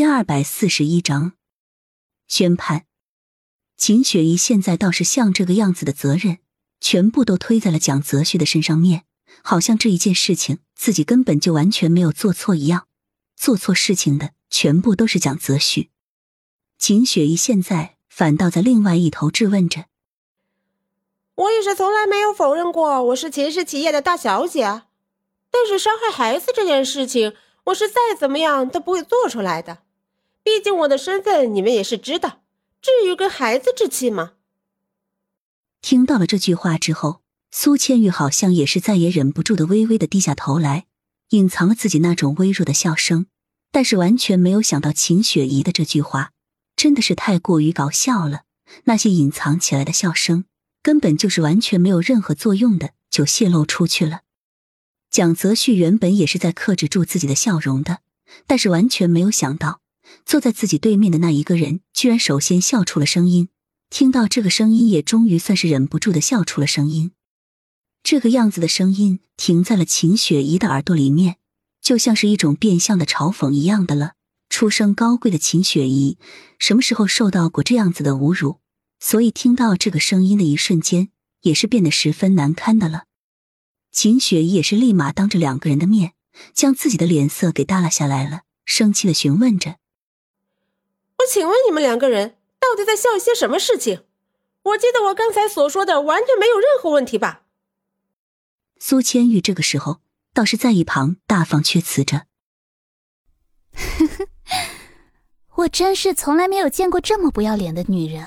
第二百四十一章宣判。秦雪怡现在倒是像这个样子的责任，全部都推在了蒋泽旭的身上面，好像这一件事情自己根本就完全没有做错一样，做错事情的全部都是蒋泽旭。秦雪怡现在反倒在另外一头质问着：“我也是从来没有否认过我是秦氏企业的大小姐，但是伤害孩子这件事情。”我是再怎么样都不会做出来的，毕竟我的身份你们也是知道。至于跟孩子置气吗？听到了这句话之后，苏千玉好像也是再也忍不住的，微微的低下头来，隐藏了自己那种微弱的笑声。但是完全没有想到秦雪怡的这句话真的是太过于搞笑了，那些隐藏起来的笑声根本就是完全没有任何作用的，就泄露出去了。蒋泽旭原本也是在克制住自己的笑容的，但是完全没有想到，坐在自己对面的那一个人居然首先笑出了声音。听到这个声音，也终于算是忍不住的笑出了声音。这个样子的声音停在了秦雪怡的耳朵里面，就像是一种变相的嘲讽一样的了。出身高贵的秦雪怡，什么时候受到过这样子的侮辱？所以听到这个声音的一瞬间，也是变得十分难堪的了。秦雪怡也是立马当着两个人的面，将自己的脸色给耷拉下来了，生气的询问着：“我请问你们两个人到底在笑一些什么事情？我记得我刚才所说的完全没有任何问题吧？”苏千玉这个时候倒是在一旁大放厥词着：“呵呵，我真是从来没有见过这么不要脸的女人，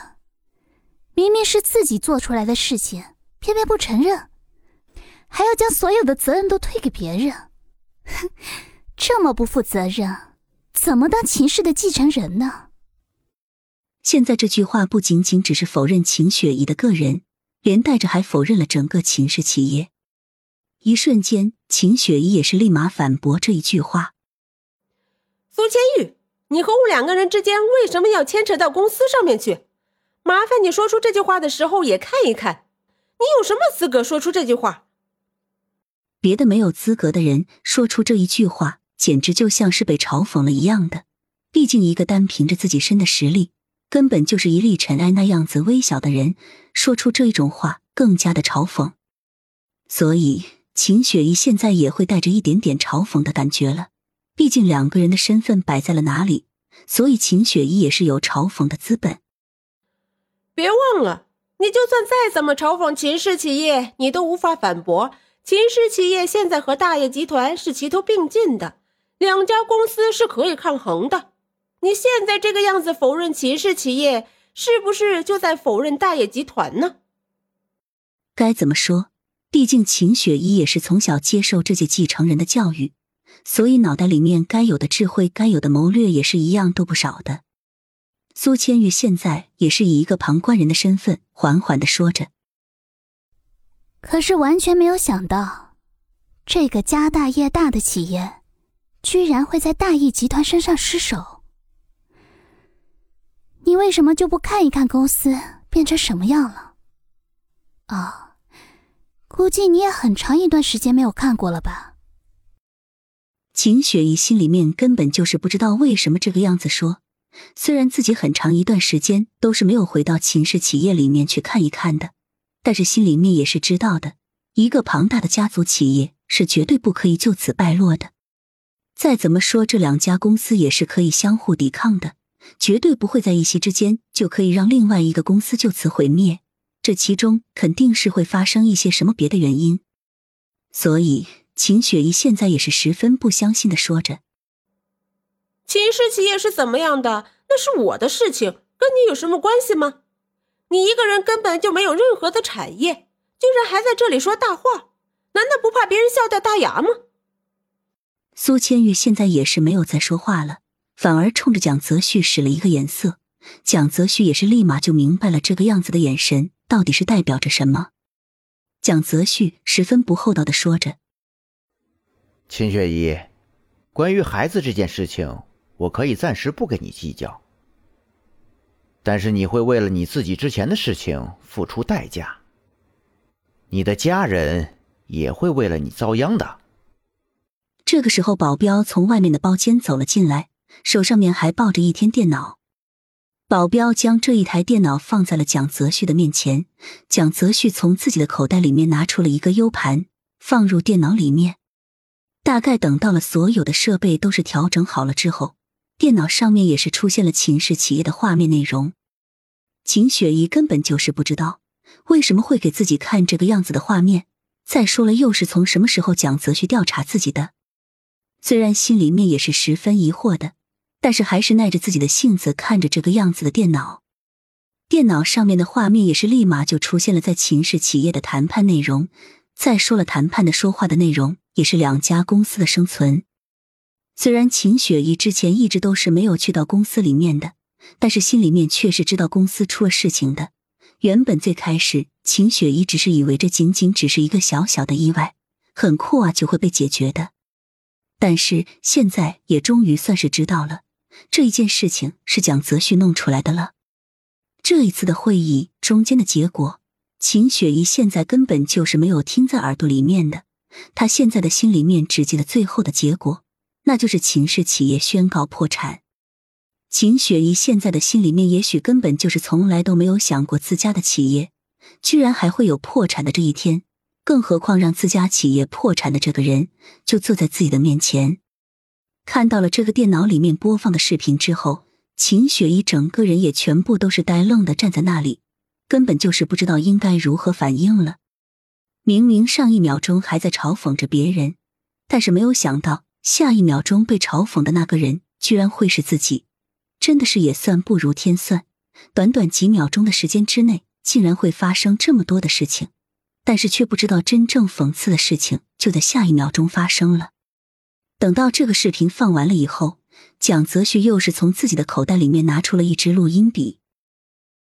明明是自己做出来的事情，偏偏不承认。”还要将所有的责任都推给别人，哼，这么不负责任，怎么当秦氏的继承人呢？现在这句话不仅仅只是否认秦雪怡的个人，连带着还否认了整个秦氏企业。一瞬间，秦雪怡也是立马反驳这一句话：“苏千玉，你和我两个人之间为什么要牵扯到公司上面去？麻烦你说出这句话的时候也看一看，你有什么资格说出这句话？”别的没有资格的人说出这一句话，简直就像是被嘲讽了一样的。毕竟，一个单凭着自己身的实力，根本就是一粒尘埃那样子微小的人，说出这种话，更加的嘲讽。所以，秦雪怡现在也会带着一点点嘲讽的感觉了。毕竟，两个人的身份摆在了哪里，所以秦雪怡也是有嘲讽的资本。别忘了，你就算再怎么嘲讽秦氏企业，你都无法反驳。秦氏企业现在和大业集团是齐头并进的，两家公司是可以抗衡的。你现在这个样子否认秦氏企业，是不是就在否认大业集团呢？该怎么说？毕竟秦雪怡也是从小接受这届继承人的教育，所以脑袋里面该有的智慧、该有的谋略也是一样都不少的。苏千玉现在也是以一个旁观人的身份，缓缓的说着。可是完全没有想到，这个家大业大的企业，居然会在大义集团身上失手。为什么就不看一看公司变成什么样了？哦，估计你也很长一段时间没有看过了吧？秦雪怡心里面根本就是不知道为什么这个样子说。虽然自己很长一段时间都是没有回到秦氏企业里面去看一看的。但是心里面也是知道的，一个庞大的家族企业是绝对不可以就此败落的。再怎么说，这两家公司也是可以相互抵抗的，绝对不会在一夕之间就可以让另外一个公司就此毁灭。这其中肯定是会发生一些什么别的原因。所以，秦雪怡现在也是十分不相信的说着：“秦氏企业是怎么样的，那是我的事情，跟你有什么关系吗？”你一个人根本就没有任何的产业，居然还在这里说大话，难道不怕别人笑掉大牙吗？苏千玉现在也是没有再说话了，反而冲着蒋泽旭使了一个眼色。蒋泽旭也是立马就明白了这个样子的眼神到底是代表着什么。蒋泽旭十分不厚道的说着：“秦雪怡，关于孩子这件事情，我可以暂时不跟你计较。”但是你会为了你自己之前的事情付出代价，你的家人也会为了你遭殃的。这个时候，保镖从外面的包间走了进来，手上面还抱着一天电脑。保镖将这一台电脑放在了蒋泽旭的面前，蒋泽旭从自己的口袋里面拿出了一个 U 盘，放入电脑里面。大概等到了所有的设备都是调整好了之后，电脑上面也是出现了秦氏企业的画面内容。秦雪怡根本就是不知道为什么会给自己看这个样子的画面。再说了，又是从什么时候蒋泽旭调查自己的？虽然心里面也是十分疑惑的。但是还是耐着自己的性子看着这个样子的电脑，电脑上面的画面也是立马就出现了在秦氏企业的谈判内容。再说了，谈判的说话的内容也是两家公司的生存。虽然秦雪怡之前一直都是没有去到公司里面的，但是心里面却是知道公司出了事情的。原本最开始，秦雪怡只是以为这仅仅只是一个小小的意外，很快啊就会被解决的。但是现在也终于算是知道了。这一件事情是蒋泽旭弄出来的了。这一次的会议中间的结果，秦雪怡现在根本就是没有听在耳朵里面的。她现在的心里面只记得最后的结果，那就是秦氏企业宣告破产。秦雪怡现在的心里面，也许根本就是从来都没有想过自家的企业居然还会有破产的这一天，更何况让自家企业破产的这个人就坐在自己的面前。看到了这个电脑里面播放的视频之后，秦雪怡整个人也全部都是呆愣的站在那里，根本就是不知道应该如何反应了。明明上一秒钟还在嘲讽着别人，但是没有想到下一秒钟被嘲讽的那个人居然会是自己，真的是也算不如天算。短短几秒钟的时间之内，竟然会发生这么多的事情，但是却不知道真正讽刺的事情就在下一秒钟发生了。等到这个视频放完了以后，蒋泽旭又是从自己的口袋里面拿出了一支录音笔，